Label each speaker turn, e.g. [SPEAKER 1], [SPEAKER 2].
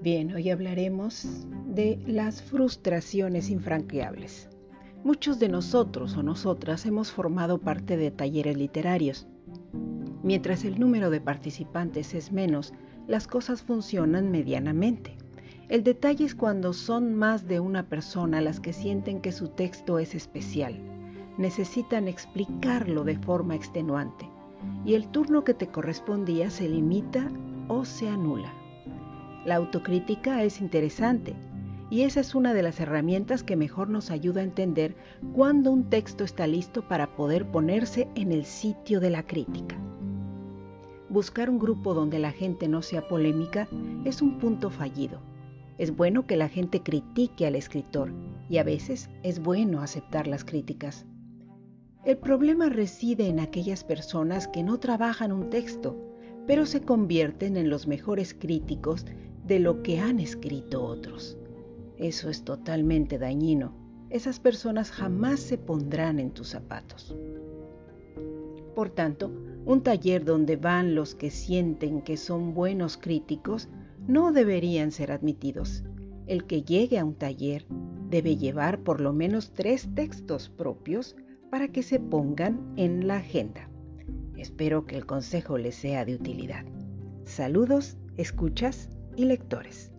[SPEAKER 1] Bien, hoy hablaremos de las frustraciones infranqueables. Muchos de nosotros o nosotras hemos formado parte de talleres literarios. Mientras el número de participantes es menos, las cosas funcionan medianamente. El detalle es cuando son más de una persona las que sienten que su texto es especial. Necesitan explicarlo de forma extenuante y el turno que te correspondía se limita o se anula. La autocrítica es interesante y esa es una de las herramientas que mejor nos ayuda a entender cuándo un texto está listo para poder ponerse en el sitio de la crítica. Buscar un grupo donde la gente no sea polémica es un punto fallido. Es bueno que la gente critique al escritor y a veces es bueno aceptar las críticas. El problema reside en aquellas personas que no trabajan un texto, pero se convierten en los mejores críticos de lo que han escrito otros. Eso es totalmente dañino. Esas personas jamás se pondrán en tus zapatos. Por tanto, un taller donde van los que sienten que son buenos críticos no deberían ser admitidos. El que llegue a un taller debe llevar por lo menos tres textos propios para que se pongan en la agenda. Espero que el consejo les sea de utilidad. Saludos, escuchas y lectores.